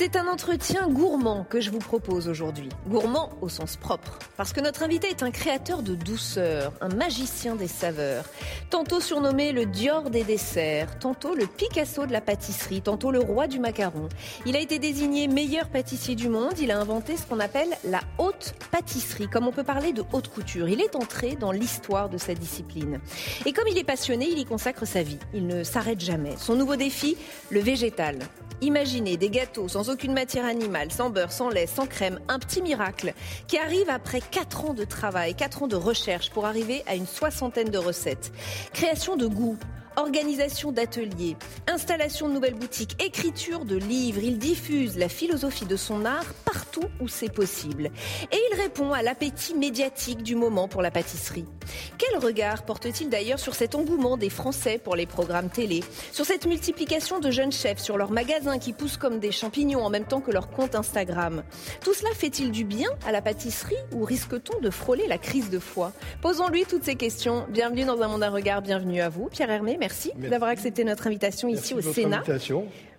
C'est un entretien gourmand que je vous propose aujourd'hui. Gourmand au sens propre. Parce que notre invité est un créateur de douceur, un magicien des saveurs. Tantôt surnommé le Dior des desserts, tantôt le Picasso de la pâtisserie, tantôt le roi du macaron. Il a été désigné meilleur pâtissier du monde. Il a inventé ce qu'on appelle la haute pâtisserie, comme on peut parler de haute couture. Il est entré dans l'histoire de sa discipline. Et comme il est passionné, il y consacre sa vie. Il ne s'arrête jamais. Son nouveau défi, le végétal. Imaginez des gâteaux sans aucune matière animale, sans beurre, sans lait, sans crème, un petit miracle qui arrive après 4 ans de travail, 4 ans de recherche pour arriver à une soixantaine de recettes. Création de goût, organisation d'ateliers, installation de nouvelles boutiques, écriture de livres. Il diffuse la philosophie de son art partout où c'est possible. Et il répond à l'appétit médiatique du moment pour la pâtisserie. Quel regard porte-t-il d'ailleurs sur cet engouement des Français pour les programmes télé, sur cette multiplication de jeunes chefs, sur leurs magasins qui poussent comme des champignons en même temps que leur compte Instagram? Tout cela fait-il du bien à la pâtisserie ou risque-t-on de frôler la crise de foi? Posons-lui toutes ces questions. Bienvenue dans un monde à regard, bienvenue à vous. Pierre Hermé, merci, d'avoir accepté notre invitation ici au Sénat.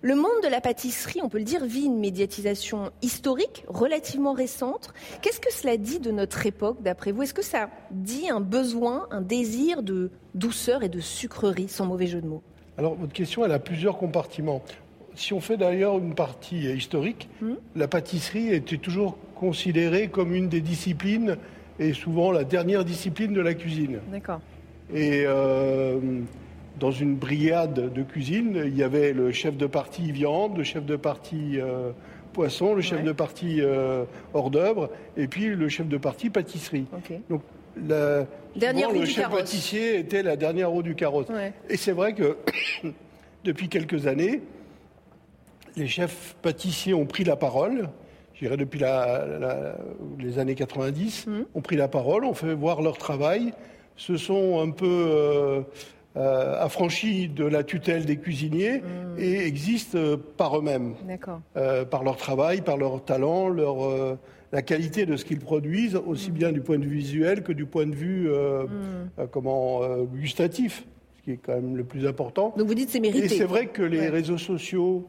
Le monde de la pâtisserie, on peut le dire, vit une médiatisation historique, relativement récente. Qu'est-ce que cela dit de notre époque, d'après vous? Est-ce que ça dit un besoin, un désir de douceur et de sucrerie, sans mauvais jeu de mots? Alors, votre question, elle a plusieurs compartiments. Si on fait d'ailleurs une partie historique, hmm? la pâtisserie était toujours considérée comme une des disciplines et souvent la dernière discipline de la cuisine. D'accord. Et euh, dans une brigade de cuisine, il y avait le chef de partie viande, le chef de partie euh, poisson, le chef de partie euh, hors d'œuvre, et puis le chef de partie pâtisserie. Donc la, le chef pâtissier était la dernière roue du carrosse. Et c'est vrai que depuis quelques années, les chefs pâtissiers ont pris la parole. Je dirais depuis les années 90, mmh. ont pris la parole, ont fait voir leur travail, se sont un peu euh, euh, affranchis de la tutelle des cuisiniers mmh. et existent euh, par eux-mêmes, euh, par leur travail, par leur talent, leur, la qualité de ce qu'ils produisent, aussi mmh. bien du point de vue visuel que du point de vue mmh. comment, gustatif, ce qui est quand même le plus important. Donc vous dites c'est mérité. Et c'est vrai que les réseaux sociaux,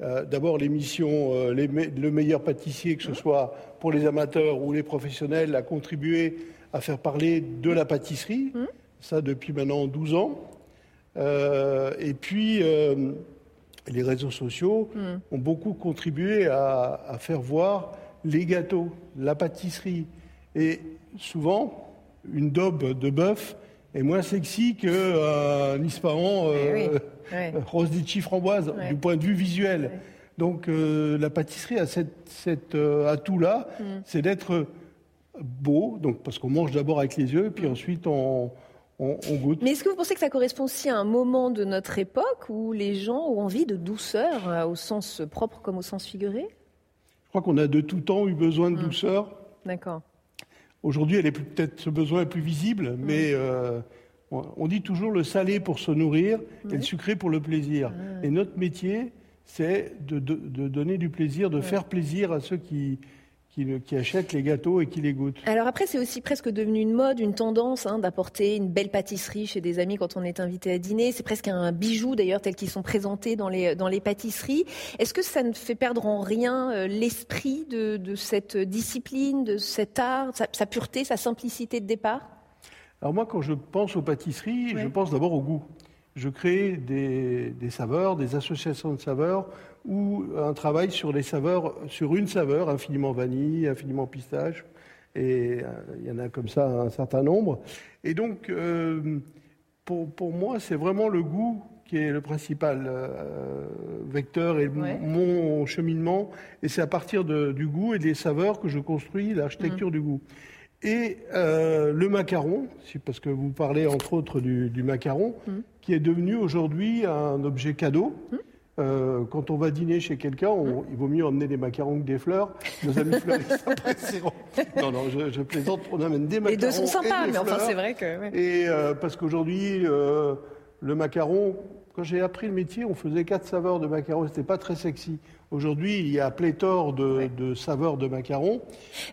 d'abord l'émission Le meilleur pâtissier, que ce soit pour les amateurs ou les professionnels, a contribué à faire parler de la pâtisserie ça depuis maintenant 12 ans. Euh, et puis, euh, les réseaux sociaux hmm. ont beaucoup contribué à, faire voir les gâteaux, la pâtisserie. Et souvent, une daube de bœuf est moins sexy qu'un euh, Ispahan euh, eh rose litchi framboise, du point de vue visuel. Donc, la pâtisserie a cet, atout-là, hmm. c'est d'être beau, donc, parce qu'on mange d'abord avec les yeux, puis hmm. ensuite on mais est-ce que vous pensez que ça correspond aussi à un moment de notre époque où les gens ont envie de douceur, euh, au sens propre comme au sens figuré? Je crois qu'on a de tout temps eu besoin de hum. douceur. D'accord. Aujourd'hui, elle est peut-être ce besoin est plus visible, hum. mais euh, on dit toujours le salé pour se nourrir et le sucré pour le plaisir. Ah. Et notre métier, c'est de, donner du plaisir, de faire plaisir à ceux qui, qui, achètent les gâteaux et qui les goûtent. Alors après, c'est aussi presque devenu une mode, une tendance hein, d'apporter une belle pâtisserie chez des amis quand on est invité à dîner. C'est presque un bijou d'ailleurs tel qu'ils sont présentés dans les, dans les pâtisseries. Est-ce que ça ne fait perdre en rien euh, l'esprit de, cette discipline, de cet art, sa, pureté, sa simplicité de départ? Alors moi, quand je pense aux pâtisseries, je pense d'abord au goût. Je crée des, des saveurs, des associations de saveurs ou un travail sur les saveurs, sur une saveur, infiniment vanille, infiniment pistache, Et il y en a comme ça un certain nombre. Et donc, pour, pour moi, c'est vraiment le goût qui est le principal euh, vecteur et mon cheminement. Et c'est à partir du goût et des saveurs que je construis l'architecture mm. du goût. Et euh, le macaron, parce que vous parlez entre autres du, macaron, mm. qui est devenu aujourd'hui un objet cadeau. Mm. Euh, quand on va dîner chez quelqu'un, il vaut mieux emmener des macarons que des fleurs. Nos amis fleuristes apprécieront. Non, non, je, plaisante, on amène des macarons. Les deux sont sympas, mais enfin, c'est vrai que. Et parce qu'aujourd'hui, le macaron, quand j'ai appris le métier, on faisait quatre saveurs de macarons. C'était pas très sexy. Aujourd'hui, il y a pléthore de, saveurs de macarons.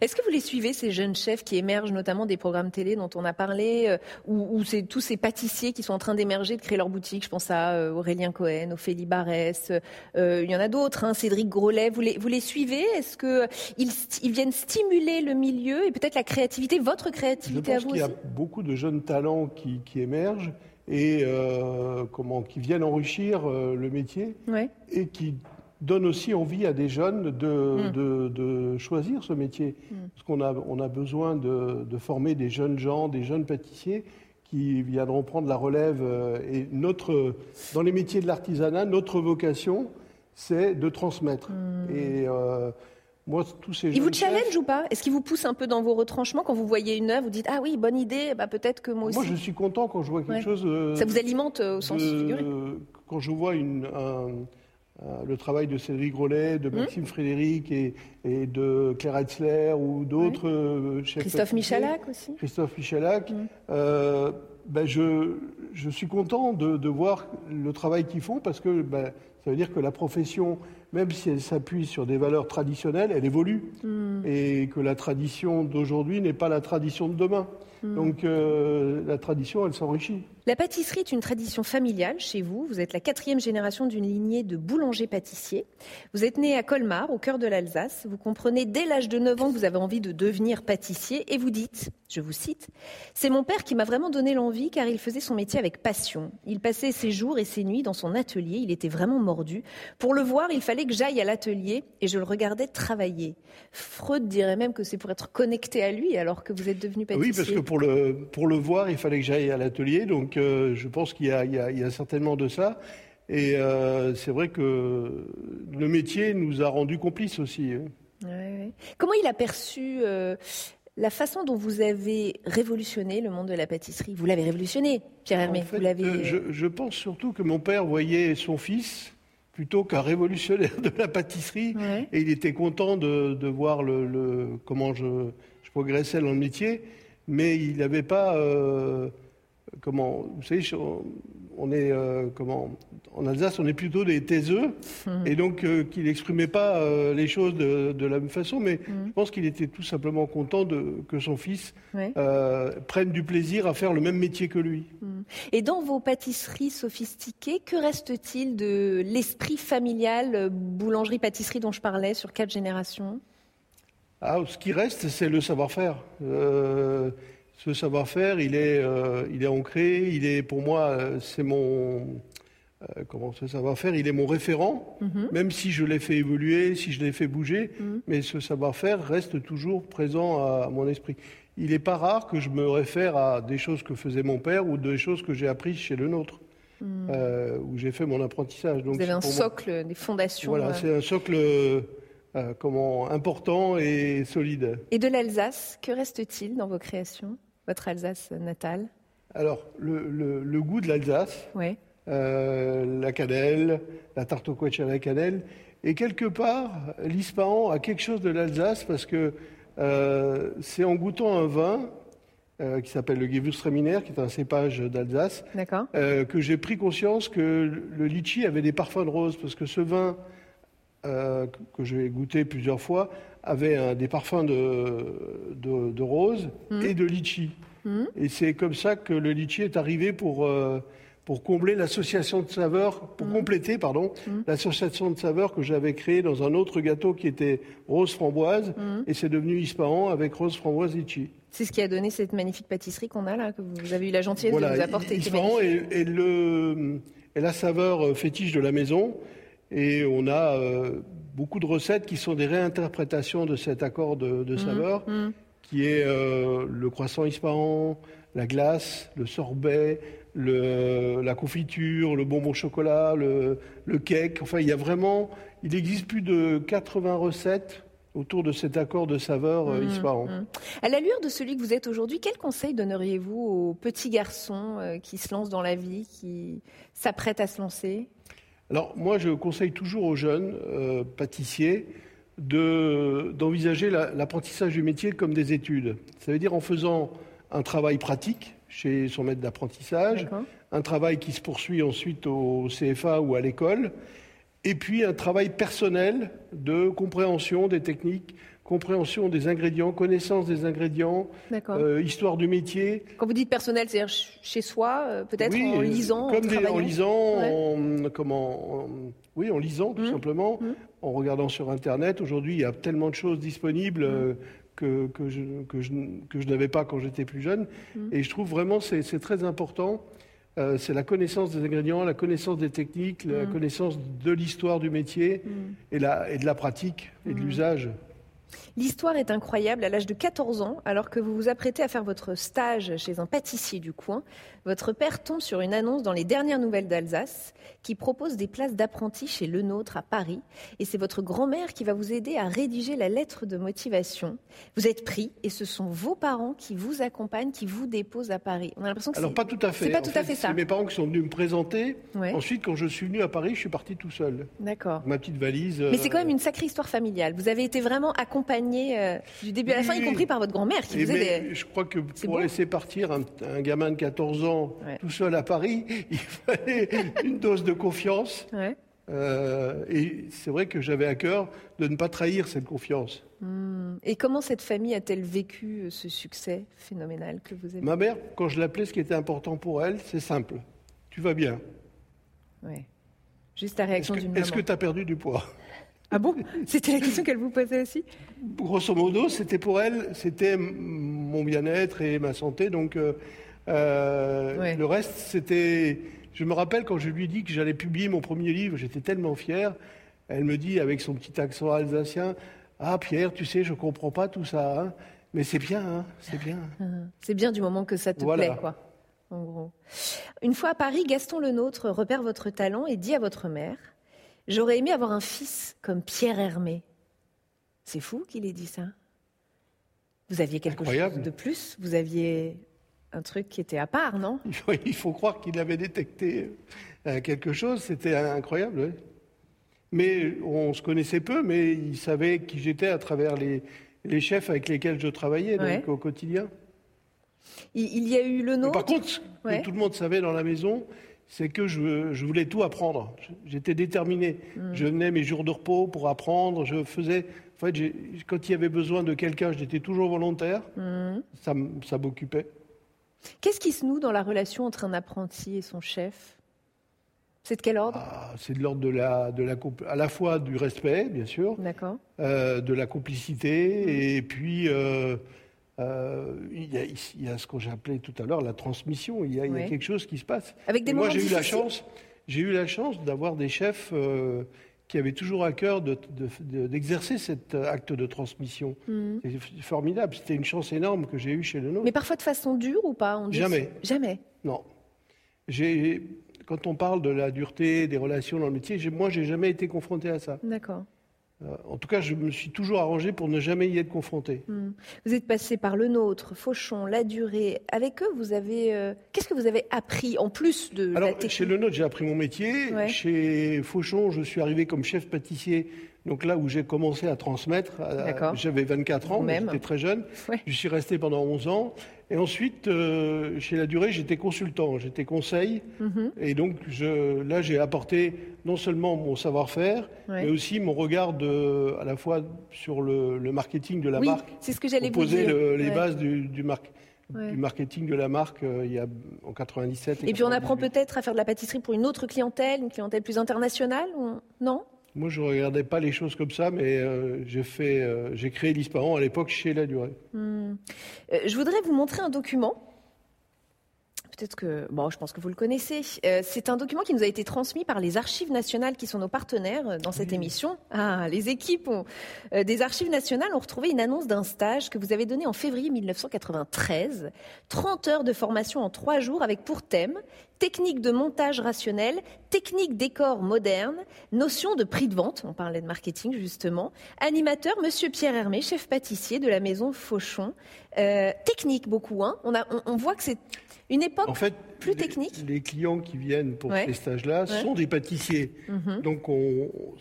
Est-ce que vous les suivez, ces jeunes chefs qui émergent, notamment des programmes télé dont on a parlé, euh, ou, c'est tous ces pâtissiers qui sont en train d'émerger, de créer leur boutique? Je pense à euh, Aurélien Cohen, Ophélie Barès. Euh, il y en a d'autres, hein, Cédric Grolet. Vous les, vous les suivez? Est-ce qu'ils ils viennent stimuler le milieu et peut-être la créativité, votre créativité à vous Il y a beaucoup de jeunes talents qui, qui émergent et comment, qui viennent enrichir le métier et qui donnent aussi envie à des jeunes de, mm. de, choisir ce métier. Mm. Parce qu'on a, on a besoin de, de, former des jeunes gens, des jeunes pâtissiers qui viendront prendre la relève. Euh, et notre, dans les métiers de l'artisanat, notre vocation, c'est de transmettre. Mm. Et moi, tous ces Il vous challenge ou pas? Est-ce qu'il vous pousse un peu dans vos retranchements quand vous voyez une œuvre Vous dites ah oui bonne idée, bah peut-être que moi aussi. Moi je suis content quand je vois quelque chose. Euh, Ça vous alimente euh, au sens figuré? Quand je vois une, le travail de Cédric Grolet, de hum. Maxime Frédéric et, et, de Claire Hetzler ou d'autres euh, chefs. Christophe Michalak aussi. Christophe Michalak. Hum. ben je, je, suis content de, de, voir le travail qu'ils font parce que ben, ça veut dire que la profession même si elle s'appuie sur des valeurs traditionnelles, elle évolue. Hmm. Et que la tradition d'aujourd'hui n'est pas la tradition de demain. Hmm. Donc euh, la tradition, elle s'enrichit. La pâtisserie est une tradition familiale chez vous. Vous êtes la quatrième génération d'une lignée de boulangers-pâtissiers. Vous êtes né à Colmar, au cœur de l'Alsace. Vous comprenez dès l'âge de 9 ans que vous avez envie de devenir pâtissier et vous dites, je vous cite, C'est mon père qui m'a vraiment donné l'envie car il faisait son métier avec passion. Il passait ses jours et ses nuits dans son atelier. Il était vraiment mordu. Pour le voir, il fallait que j'aille à l'atelier et je le regardais travailler. Freud dirait même que c'est pour être connecté à lui alors que vous êtes devenu pâtissier. Oui, parce que pour le, pour le voir, il fallait que j'aille à l'atelier. Donc je pense qu'il y, a certainement de ça. Et euh, c'est vrai que le métier nous a rendus complices aussi. Hein. Comment il a perçu euh, la façon dont vous avez révolutionné le monde de la pâtisserie? Vous l'avez révolutionné, Pierre Hermé. Euh, je, pense surtout que mon père voyait son fils plutôt qu'un révolutionnaire de la pâtisserie, et il était content de, voir le, comment je, progressais dans le métier, mais il n'avait pas comment, vous savez, on est, euh, comment, en Alsace, on est plutôt des taiseux, hum. et donc euh, qu'il n'exprimait pas euh, les choses de, la même façon, mais hum. je pense qu'il était tout simplement content de, que son fils prenne du plaisir à faire le même métier que lui. Hum. Et dans vos pâtisseries sophistiquées, que reste-t-il de l'esprit familial boulangerie-pâtisserie dont je parlais sur quatre générations? Ah, Ce qui reste, c'est le savoir-faire ce savoir-faire, il est, euh, il est ancré, il est pour moi, euh, c'est mon euh, comment ce savoir-faire, il est mon référent, mhm. même si je l'ai fait évoluer, si je l'ai fait bouger, mhm. mais ce savoir-faire reste toujours présent à, mon esprit. Il n'est pas rare que je me réfère à des choses que faisait mon père ou des choses que j'ai apprises chez le nôtre. Mhm. où j'ai fait mon apprentissage. Donc, Vous avez un socle, des fondations. Voilà, c'est un socle comment, important et solide. Et de l'Alsace, que reste-t-il dans vos créations? Votre Alsace natale Alors, le, goût de l'Alsace, euh, la cannelle, la tarte au à la cannelle, et quelque part, l'Ispahan a quelque chose de l'Alsace parce que euh, c'est en goûtant un vin euh, qui s'appelle le Gewürztraminer, qui est un cépage d'Alsace, que j'ai pris conscience que le litchi avait des parfums de rose, parce que ce vin que j'ai goûté plusieurs fois avait des parfums de, de, rose mmh. et de litchi. Mmh. Et c'est comme ça que le litchi est arrivé pour, euh, pour combler l'association de saveurs, pour mmh. compléter, pardon, l'association de saveurs que j'avais créée dans un autre gâteau qui était rose framboise, et c'est devenu Ispahan avec rose framboise litchi. C'est ce qui a donné cette magnifique pâtisserie qu'on a là, que vous avez eu la gentillesse de nous apporter. Ispahan est, le, est la saveur euh, fétiche de la maison, et on a... Euh, beaucoup de recettes qui sont des réinterprétations de cet accord de, de mhm. saveur. Mhm. qui est euh, le croissant Ispahan, la glace, le sorbet, le- la confiture, le bonbon chocolat, le, le cake. Enfin, il y a vraiment, il existe plus de 80 recettes autour de cet accord de saveur euh, Ispahan. Mmh. À l'allure de celui que vous êtes aujourd'hui, quel conseil donneriez-vous aux petits garçons euh, qui se lancent dans la vie, qui s'apprêtent à se lancer? Alors moi, je conseille toujours aux jeunes euh, pâtissiers de- d'envisager la- l'apprentissage du métier comme des études. Ça veut dire en faisant un travail pratique chez son maître d'apprentissage, un travail qui se poursuit ensuite au CFA ou à l'école, et puis un travail personnel de compréhension des techniques, compréhension des ingrédients, connaissance des ingrédients, euh, histoire du métier. Quand vous dites personnel, c'est-à-dire ch- chez soi, euh, peut-être Oui, en lisant, comme en des- en travaillant lisant, Ouais. en, comment, en- oui, en lisant tout Mhm. simplement, Mhm. en regardant sur Internet. Aujourd'hui, il y a tellement de choses disponibles euh, que, que je, que je, que je n'avais pas quand j'étais plus jeune. Et je trouve vraiment c'est c'est très important. Euh, c'est la connaissance des ingrédients, la connaissance des techniques, la connaissance de l'histoire du métier et, la, et de la pratique et de l'usage. L'histoire est incroyable. À l'âge de 14 ans, alors que vous vous apprêtez à faire votre stage chez un pâtissier du coin, votre père tombe sur une annonce dans les dernières nouvelles d'Alsace qui propose des places d'apprenti chez Le Nôtre à Paris. Et c'est votre grand-mère qui va vous aider à rédiger la lettre de motivation. Vous êtes pris et ce sont vos parents qui vous accompagnent, qui vous déposent à Paris. On a l'impression que Alors pas tout à fait. c'est pas En tout à fait ça. C'est mes parents qui sont venus me présenter. Ouais, Ensuite, quand je suis venu à Paris, je suis parti tout seul. d'accord. Ma petite valise. Mais c'est quand euh, même une sacrée histoire familiale. Vous avez été vraiment accompagné euh, du début à la Oui, fin, y compris par votre grand-mère qui Et vous aidait. je crois que pour laisser partir un, un gamin de 14 ans Ouais. tout seul à Paris, il fallait une dose de confiance. Ouais. Euh, et c'est vrai que j'avais à cœur de ne pas trahir cette confiance. Hmm. Et comment cette famille a-t-elle vécu euh, ce succès phénoménal que vous avez Ma mère, quand je l'appelais, ce qui était important pour elle, c'est simple. Tu vas bien. Ouais. Juste la Est-ce réaction d'une est-ce maman. que tu as perdu du poids? Ah bon? C'était la question qu'elle vous posait aussi? Grosso modo, c'était pour elle, c'était mon bien-être et ma santé. Donc, euh, euh, Ouais. le reste, c'était. Je me rappelle quand je lui dis que j'allais publier mon premier livre, j'étais tellement fier. Elle me dit avec son petit accent alsacien Ah, Pierre, tu sais, je comprends pas tout ça, hein, mais c'est bien, hein, c'est bien. C'est bien du moment que ça te Voilà. plaît, quoi. En gros. Une fois à Paris, Gaston Lenôtre repère votre talent et dit à votre mère J'aurais aimé avoir un fils comme Pierre Hermé. C'est fou qu'il ait dit ça. Vous aviez quelque Incroyable. chose de plus? Vous aviez un truc qui était à part, non? Il faut, croire qu'il avait détecté euh, quelque chose, c'était incroyable. ouais. Mais on se connaissait peu, mais il savait qui j'étais à travers les, les chefs avec lesquels je travaillais Ouais. donc, au quotidien. il, y a eu le nôtre. Par contre, ce Ouais. que tout le monde savait dans la maison, c'est que je, je voulais tout apprendre. J'étais déterminé. Mm. Je venais mes jours de repos pour apprendre. Je faisais. En fait, quand il y avait besoin de quelqu'un, j'étais toujours volontaire. Mhm. Ça, ça m'occupait. Qu'est-ce qui se noue dans la relation entre un apprenti et son chef? C'est de quel ordre? Ah, c'est de l'ordre de la, de la, à la fois du respect, bien sûr, euh, de la complicité, et puis euh, euh, il, y a, il y a ce que j'ai appelé tout à l'heure la transmission. Il y a, il y a quelque chose qui se passe. Avec des moi, j'ai eu la chance. J'ai eu la chance d'avoir des chefs qui avaient toujours à cœur de- de- de- d'exercer cet euh, acte de transmission. Mhm. C'est formidable. C'était une chance énorme que j'ai eue chez le nôtre. Mais parfois de façon dure ou pas on dit- Jamais. Jamais. Non. Quand on parle de la dureté des relations dans le métier, moi, j'ai jamais été confronté à ça. D'accord. Euh, en tout cas, je me suis toujours arrangé pour ne jamais y être confronté. Mhm. Vous êtes passé par le nôtre, Fauchon, La Durée. Avec eux, vous avez. euh, Qu'est-ce que vous avez appris en plus de Alors, chez Le Nôtre, j'ai appris mon métier. Ouais. Chez Fauchon, je suis arrivé comme chef pâtissier. Donc là où j'ai commencé à transmettre, D'accord. j'avais 24 ans, j'étais très jeune. Ouais. Je suis resté pendant 11 ans. Et ensuite, euh, chez La Durée, j'étais consultant, j'étais conseil. Mhm. Et donc je, là, j'ai apporté non seulement mon savoir-faire, Ouais. mais aussi mon regard de, à la fois sur le, le marketing de la Oui, marque. c'est ce que j'allais vous poser dire. le- les Ouais. bases du, du, mar- Ouais. du marketing de la marque euh, il y a, en 97. Et puis on apprend 98. peut-être à faire de la pâtisserie pour une autre clientèle, une clientèle plus internationale ou- Non? Moi, je ne regardais pas les choses comme ça, mais euh, j'ai fait, euh, j'ai créé l'Ispahan à l'époque chez La Durée. Hmm. Euh, Je voudrais vous montrer un document, peut-être que, bon, je pense que vous le connaissez. Euh, c'est un document qui nous a été transmis par les Archives nationales, qui sont nos partenaires euh, dans cette émission. Ah, les équipes euh, des Archives nationales ont retrouvé une annonce d'un stage que vous avez donné en février 1993. 30 heures de formation en trois jours avec pour thème technique de montage rationnel, technique décor moderne, notion de prix de vente, on parlait de marketing justement, animateur Monsieur Pierre Hermé, chef pâtissier de la maison Fauchon. Technique beaucoup, hein. on, a, on voit que c'est une époque en fait, plus technique Les clients qui viennent pour ces stages-là sont des pâtissiers. Mhm. Donc,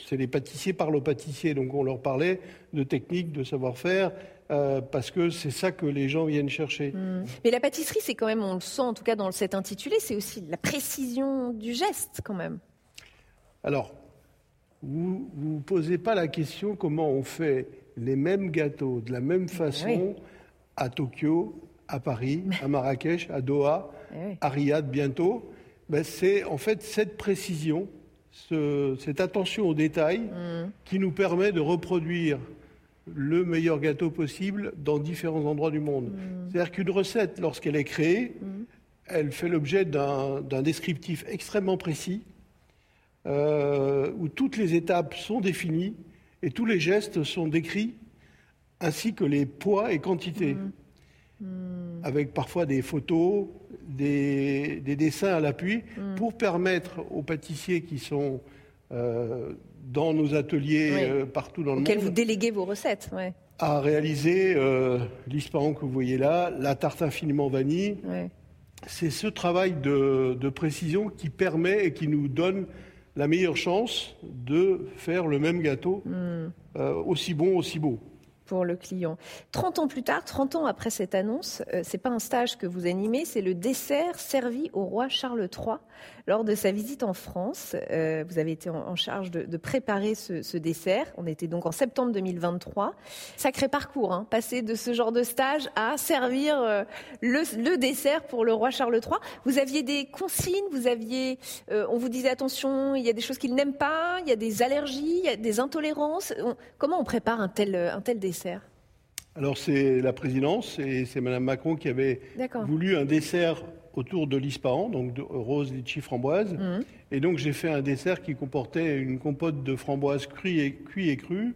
c'est les pâtissiers parlent aux pâtissiers. Donc, on leur parlait de technique, de savoir-faire. Euh, parce que c'est ça que les gens viennent chercher. Mhm. Mais la pâtisserie, c'est quand même, on le sent en tout cas dans cet intitulé, c'est aussi la précision du geste quand même. Alors, vous ne posez pas la question comment on fait les mêmes gâteaux de la même façon à Tokyo, à Paris, à Marrakech, à Doha, eh à Riyad bientôt, ben c'est en fait cette précision, cette attention aux détails mm. qui nous permet de reproduire le meilleur gâteau possible dans différents endroits du monde. Mm. C'est-à-dire qu'une recette, lorsqu'elle est créée, mm. elle fait l'objet d'un descriptif extrêmement précis, euh, où toutes les étapes sont définies et tous les gestes sont décrits, ainsi que les poids et quantités. Hmm. avec parfois des photos, des, dessins à l'appui, hmm. pour permettre aux pâtissiers qui sont euh, dans nos ateliers euh, partout dans le monde. vous déléguez vos recettes. À réaliser euh, que vous voyez là, la tarte infiniment vanille. C'est ce travail de, précision qui permet et qui nous donne la meilleure chance de faire le même gâteau, hmm. aussi bon, aussi beau pour le client. 30 ans plus tard, 30 ans après cette annonce, ce euh, c'est pas un stage que vous animez, c'est le dessert servi au roi Charles III lors de sa visite en France. Euh, vous avez été en, charge de, préparer ce, dessert. On était donc en septembre 2023. Sacré parcours, hein, passer de ce genre de stage à servir euh, le, dessert pour le roi Charles III. Vous aviez des consignes, vous aviez, on vous disait attention, il y a des choses qu'il n'aime pas, il y a des allergies, il y a des intolérances. comment on prépare un tel, un tel dessert? Alors c'est la présidence et c'est Madame Macron qui avait voulu un dessert autour de l'ispahan, donc de rose, litchi, framboise. Mhm. Et donc j'ai fait un dessert qui comportait une compote de framboise cuit et, cuit et cru,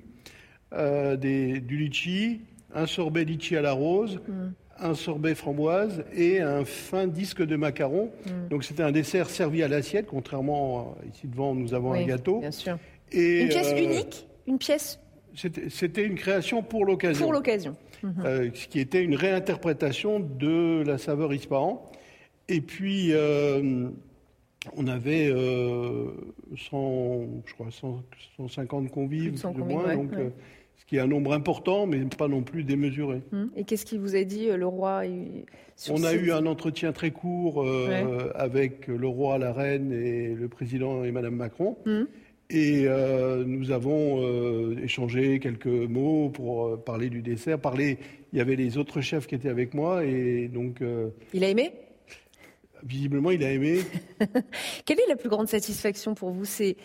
euh, du litchi, un sorbet litchi à la rose, mhm. un sorbet framboise et un fin disque de macaron. Mhm. Donc c'était un dessert servi à l'assiette, contrairement ici devant nous avons un gâteau. Bien sûr. Et, une pièce euh, unique, une pièce c'était une création pour l'occasion. Pour l'occasion. Euh, ce qui était une réinterprétation de la saveur Ispahan. Et puis, euh, on avait 100, euh, je crois 150 convives, plus, ou moins, donc, ce qui est un nombre important, mais pas non plus démesuré. Hum. Et qu'est-ce qui vous a dit le roi On a eu un entretien très court avec le roi, la reine et le président et Madame Macron. Hum. Et euh, nous avons euh, échangé quelques mots pour euh, parler du dessert. Parler, il y avait les autres chefs qui étaient avec moi et donc. il a aimé? Visiblement, il a aimé. Quelle est la plus grande satisfaction pour vous? C'est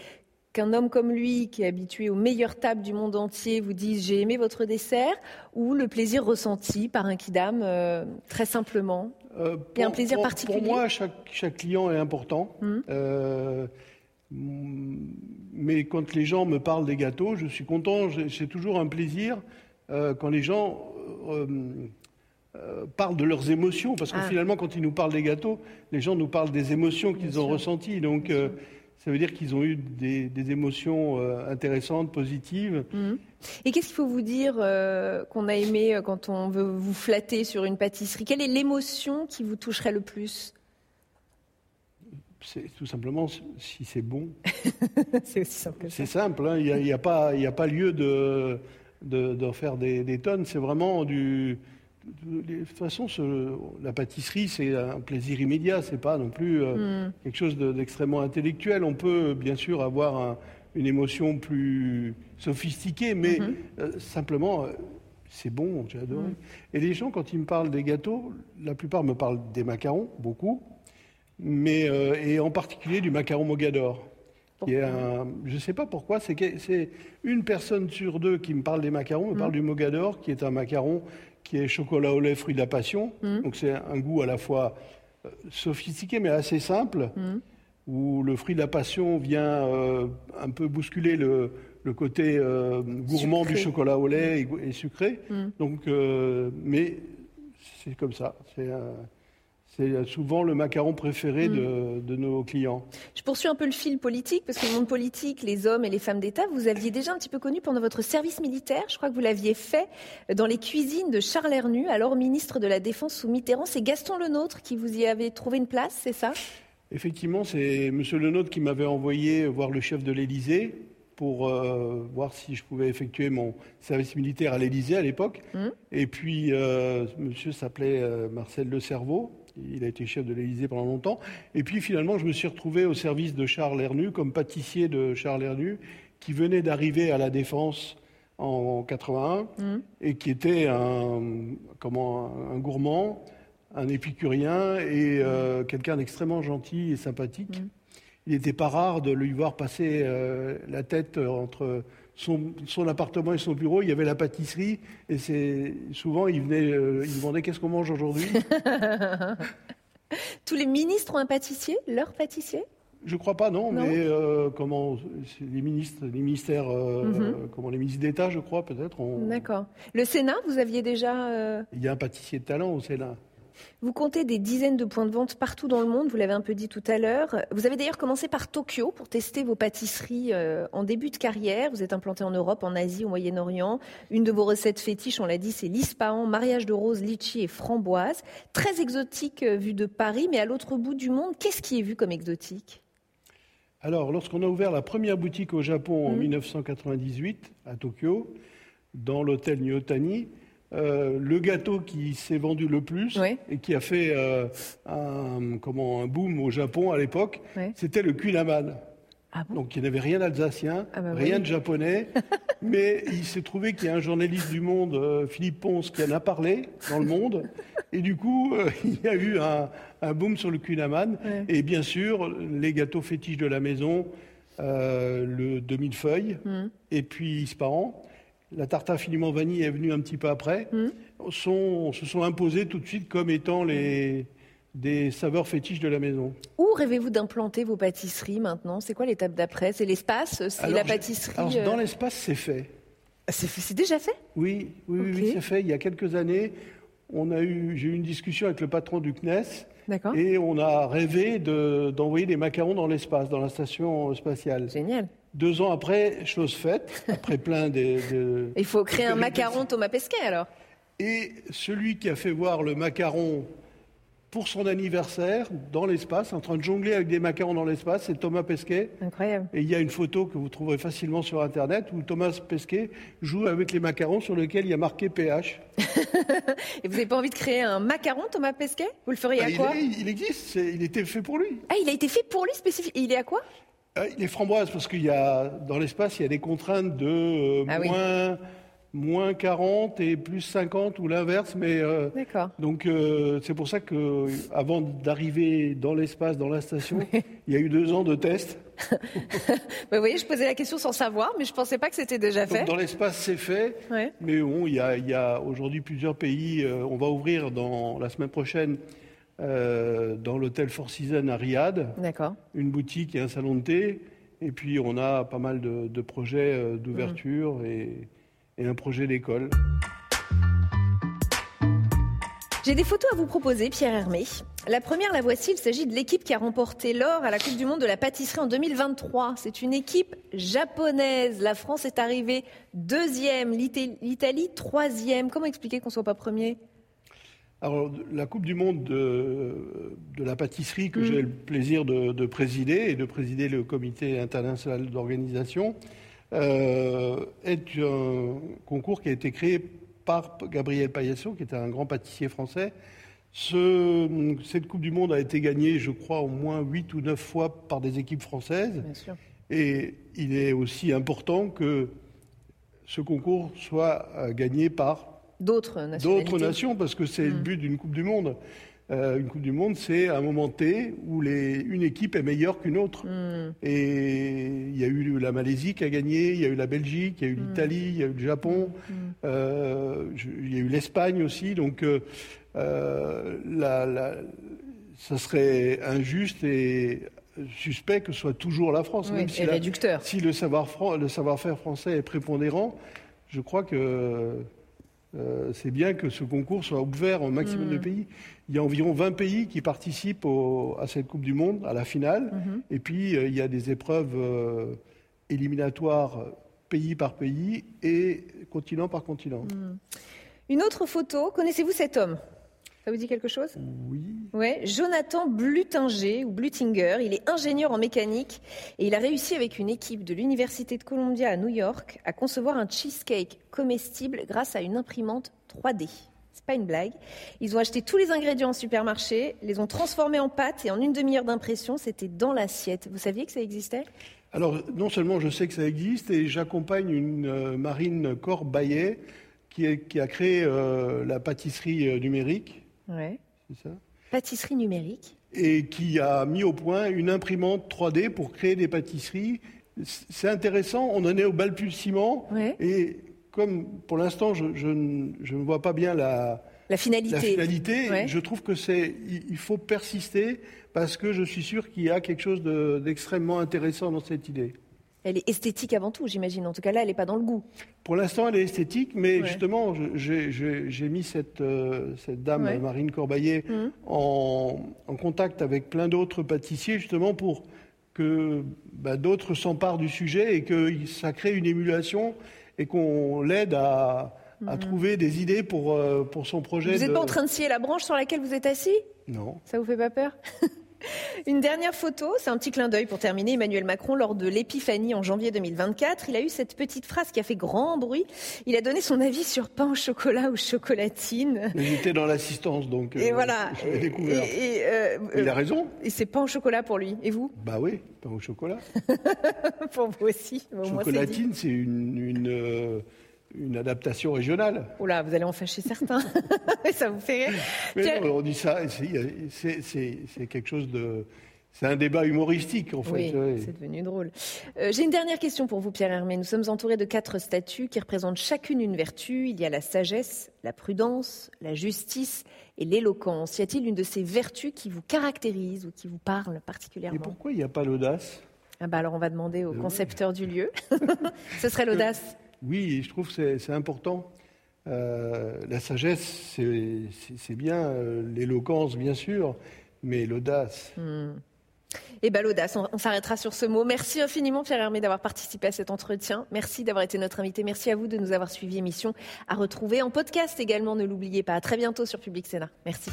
qu'un homme comme lui, qui est habitué aux meilleures tables du monde entier, vous dise j'ai aimé votre dessert, ou le plaisir ressenti par un kidam très simplement? Y a un plaisir particulier. Pour moi, chaque, chaque client est important. Hum. Mais quand les gens me parlent des gâteaux, je suis content, c'est toujours un plaisir euh, quand les gens euh, euh, parlent de leurs émotions, parce que ah. finalement, quand ils nous parlent des gâteaux, les gens nous parlent des émotions qu'ils ont ressenties. Donc, ça veut dire qu'ils ont eu des, émotions intéressantes, positives. Mhm. Et qu'est-ce qu'il faut vous dire qu'on a aimé quand on veut vous flatter sur une pâtisserie? Quelle est l'émotion qui vous toucherait le plus? C'est tout simplement si c'est bon. c'est simple C'est simple, hein. il n'y a, pas, a, pas lieu de, de, faire des, tonnes. C'est vraiment du. De toute façon, la pâtisserie, c'est un plaisir immédiat. C'est pas non plus euh, hmm. quelque chose d'extrêmement intellectuel. On peut bien sûr avoir une émotion plus sophistiquée, mais mm-hmm. euh, simplement, euh, c'est bon. J'ai adoré. Mm. Et les gens, quand ils me parlent des gâteaux, la plupart me parlent des macarons, beaucoup mais, euh, et en particulier du macaron mogador. Qui est un, je ne sais pas pourquoi, c'est une personne sur deux qui me parle des macarons me parle mmh. du mogador, qui est un macaron qui est chocolat au lait, fruit de la passion. Mmh. Donc c'est un goût à la fois sophistiqué mais assez simple, où le fruit de la passion vient euh, un peu bousculer le, le côté euh, gourmand Sucré. du chocolat au lait et, et sucré. Donc, euh, mais c'est comme ça. C'est euh, c'est souvent le macaron préféré Mm. de, de nos clients. Je poursuis un peu le fil politique, parce que le monde politique, les hommes et les femmes d'État, vous aviez déjà un petit peu connu pendant votre service militaire. Je crois que vous l'aviez fait dans les cuisines de Charles Hernu, alors ministre de la Défense sous Mitterrand. C'est Gaston Lenôtre qui vous y avait trouvé une place, c'est ça? Effectivement, c'est M. Lenôtre qui m'avait envoyé voir le chef de l'Élysée pour euh, voir si je pouvais effectuer mon service militaire à l'Élysée à l'époque. Mhm. Et puis, euh, monsieur s'appelait euh, Marcel Le Cerveau. Il a été chef de l'Élysée pendant longtemps. Et puis, finalement, je me suis retrouvé au service de Charles Hernu, comme pâtissier de Charles Hernu, qui venait d'arriver à la Défense en 81 Mhm. et qui était un, comment, un gourmand, un épicurien et euh, quelqu'un d'extrêmement gentil et sympathique. Mhm. Il n'était pas rare de lui voir passer euh, la tête entre son, son appartement et son bureau. Il y avait la pâtisserie et c'est souvent il venait, euh, il demandait qu'est-ce qu'on mange aujourd'hui. Tous les ministres ont un pâtissier, leur pâtissier? Je crois pas, non, Non. mais euh, comment les ministres, les ministères, euh, Mhm. comment les ministres d'État, je crois peut-être. ont- D'accord. Le Sénat, vous aviez déjà... euh, Il y a un pâtissier de talent au Sénat. Vous comptez des dizaines de points de vente partout dans le monde, vous l'avez un peu dit tout à l'heure. Vous avez d'ailleurs commencé par Tokyo pour tester vos pâtisseries euh, en début de carrière. Vous êtes implanté en Europe, en Asie, au Moyen-Orient. Une de vos recettes fétiches, on l'a dit, c'est l'ispahan, mariage de rose, litchi et framboise. Très exotique euh, vu de Paris, mais à l'autre bout du monde, qu'est-ce qui est vu comme exotique? Alors, lorsqu'on a ouvert la première boutique au Japon en Mhm. 1998 à Tokyo, dans l'hôtel Nyotani, euh, le gâteau qui s'est vendu le plus et qui a fait euh, un, comment, un boom au Japon à l'époque, c'était le kunaman. Ah bon? Donc il n'y avait rien d'alsacien, Ah bah rien oui. de japonais, mais il s'est trouvé qu'il y a un journaliste du Monde, euh, Philippe Ponce, qui en a parlé dans le Monde, et du coup euh, il y a eu un, un boom sur le kunaman, Ouais. et bien sûr les gâteaux fétiches de la maison, le demi-feuille, Mhm. et puis Ispahan. La tarte infiniment vanille est venue un petit peu après, sont, se sont imposés tout de suite comme étant les, des saveurs fétiches de la maison. Où rêvez-vous d'implanter vos pâtisseries maintenant? C'est quoi l'étape d'après? C'est l'espace? C'est la pâtisserie alors, euh, dans l'espace, c'est fait. c'est, déjà fait? Oui, oui, oui, c'est fait. Il y a quelques années, on a eu, j'ai eu une discussion avec le patron du CNES et on a rêvé de- d'envoyer des macarons dans l'espace, dans la station spatiale. Génial. Deux ans après, chose faite, après plein de, de- Il faut créer un macaron Thomas Pesquet alors Et celui qui a fait voir le macaron pour son anniversaire dans l'espace, en train de jongler avec des macarons dans l'espace, c'est Thomas Pesquet. Incroyable. Et il y a une photo que vous trouverez facilement sur Internet où Thomas Pesquet joue avec les macarons sur lesquels il y a marqué PH. Et vous n'avez pas envie de créer un macaron Thomas Pesquet? Vous le feriez Bah, à il, quoi? est- il existe, il était fait pour lui. Ah, il a été fait pour lui spécifique. Il est à quoi? Euh, Il est framboise parce qu'il y a dans l'espace il y a des contraintes de euh, Ah oui. moins moins 40 et plus 50 ou l'inverse, mais euh, donc euh, c'est pour ça que avant d'arriver dans l'espace, dans la station, il y a eu deux ans de tests. Bah, vous voyez, je posais la question sans savoir, mais je pensais pas que c'était déjà Donc fait. dans l'espace c'est fait, mais bon il y a, a aujourd'hui plusieurs pays. on va ouvrir dans la semaine prochaine euh, dans l'hôtel Four Seasons à Riyad. D'accord. une boutique et un salon de thé. Et puis, on a pas mal de, de projets euh, d'ouverture et, et un projet d'école. J'ai des photos à vous proposer, Pierre Hermé. La première, la voici. Il s'agit de l'équipe qui a remporté l'or à la Coupe du Monde de la pâtisserie en 2023. C'est une équipe japonaise. La France est arrivée deuxième, l'Ita- l'Italie troisième. Comment expliquer qu'on soit pas premier? Alors, la Coupe du Monde de, de la pâtisserie, que Mm. j'ai le plaisir de, de présider et de présider le comité international d'organisation, euh, est un concours qui a été créé par Gabriel Payasso, qui était un grand pâtissier français. Ce- cette Coupe du Monde a été gagnée, je crois, au moins 8 ou 9 fois par des équipes françaises. Bien sûr. Et il est aussi important que ce concours soit euh, gagné par D'autres nationalités. d'autres nations, parce que c'est le but d'une Coupe du Monde. Euh, une Coupe du Monde, c'est un moment T où les, une équipe est meilleure qu'une autre. Hmm. Et il y a eu la Malaisie qui a gagné, il y a eu la Belgique, il y a eu l'Italie, il y a eu le Japon, euh, il y a eu l'Espagne aussi. Donc euh, la- la- ça serait injuste et suspect que ce soit toujours la France. Oui, même si, la- si le savoir-faire le savoir-faire français est prépondérant, je crois que euh, c'est bien que ce concours soit ouvert au maximum Mm. de pays. Il y a environ 20 pays qui participent au- à cette Coupe du Monde, à la finale. Mm-hmm. Et puis, euh, il y a des épreuves euh, éliminatoires pays par pays et continent par continent. Mm. Une autre photo, connaissez-vous cet homme? Ça vous dit quelque chose? Oui. Ouais, Jonathan Blutinger ou Blutinger, il est ingénieur en mécanique et il a réussi avec une équipe de l'Université de Columbia à New York à concevoir un cheesecake comestible grâce à une imprimante 3D. C'est pas une blague. Ils ont acheté tous les ingrédients en supermarché, les ont transformés en pâte et en une demi-heure d'impression, c'était dans l'assiette. Vous saviez que ça existait? Alors, non seulement je sais que ça existe, et j'accompagne une euh, Marine Corbaillet qui, qui a créé euh, la pâtisserie euh, numérique, Ouais. c'est ça Pâtisserie numérique. et qui a mis au point une imprimante 3D pour créer des pâtisseries. C'est intéressant, on en est au balbutiement, Ouais. et comme pour l'instant je, je ne- je ne vois pas bien la, La finalité. la finalité, Ouais. je trouve que c'est il faut persister parce que je suis sûr qu'il y a quelque chose de- d'extrêmement intéressant dans cette idée. Elle est esthétique avant tout, j'imagine. En tout cas, là, elle n'est pas dans le goût. Pour l'instant, elle est esthétique, mais Ouais. justement, j'ai- mis cette, euh, cette dame, Ouais. Marine Corbaillet, Mhm. en, en contact avec plein d'autres pâtissiers, justement pour que bah, d'autres s'emparent du sujet et que ça crée une émulation et qu'on l'aide à, à trouver des idées pour, euh, pour son projet. Vous n'êtes de- pas en train de scier la branche sur laquelle vous êtes assis? Non. Ça vous fait pas peur? Une dernière photo, c'est un petit clin d'œil pour terminer. Emmanuel Macron, lors de l'épiphanie en janvier 2024, il a eu cette petite phrase qui a fait grand bruit. Il a donné son avis sur pain au chocolat ou chocolatine. Mais J'étais dans l'assistance, donc Et euh, voilà. découvert. Et, et, euh, Il a euh, raison. et c'est pain au chocolat pour lui. Et vous? Bah oui, pain au chocolat. Pour vous aussi. Au. Chocolatine, c'est une, une, euh, une adaptation régionale. Oh là, vous allez en fâcher certains. ça vous fait rire. Mais non, on dit ça, c'est- quelque chose de. C'est un débat humoristique, en fait. Oui, c'est devenu drôle. Euh, J'ai une dernière question pour vous, Pierre Hermé. Nous sommes entourés de quatre statues qui représentent chacune une vertu. Il y a la sagesse, la prudence, la justice et l'éloquence. Y a-t-il une de ces vertus qui vous caractérise ou qui vous parle Et particulièrement pourquoi il n'y a pas l'audace? Ah bah Alors, on va demander au Euh, concepteur du lieu. Ce serait l'audace. Oui, je trouve que c'est- important. Euh, la sagesse, c'est bien, euh, l'éloquence, bien sûr, mais l'audace. Et bah l'audace, on, on s'arrêtera sur ce mot. Merci infiniment Pierre Hermé d'avoir participé à cet entretien. Merci d'avoir été notre invité. Merci à vous de nous avoir suivi. Émission à retrouver en podcast également, ne l'oubliez pas. À très bientôt sur Public Sénat. Merci.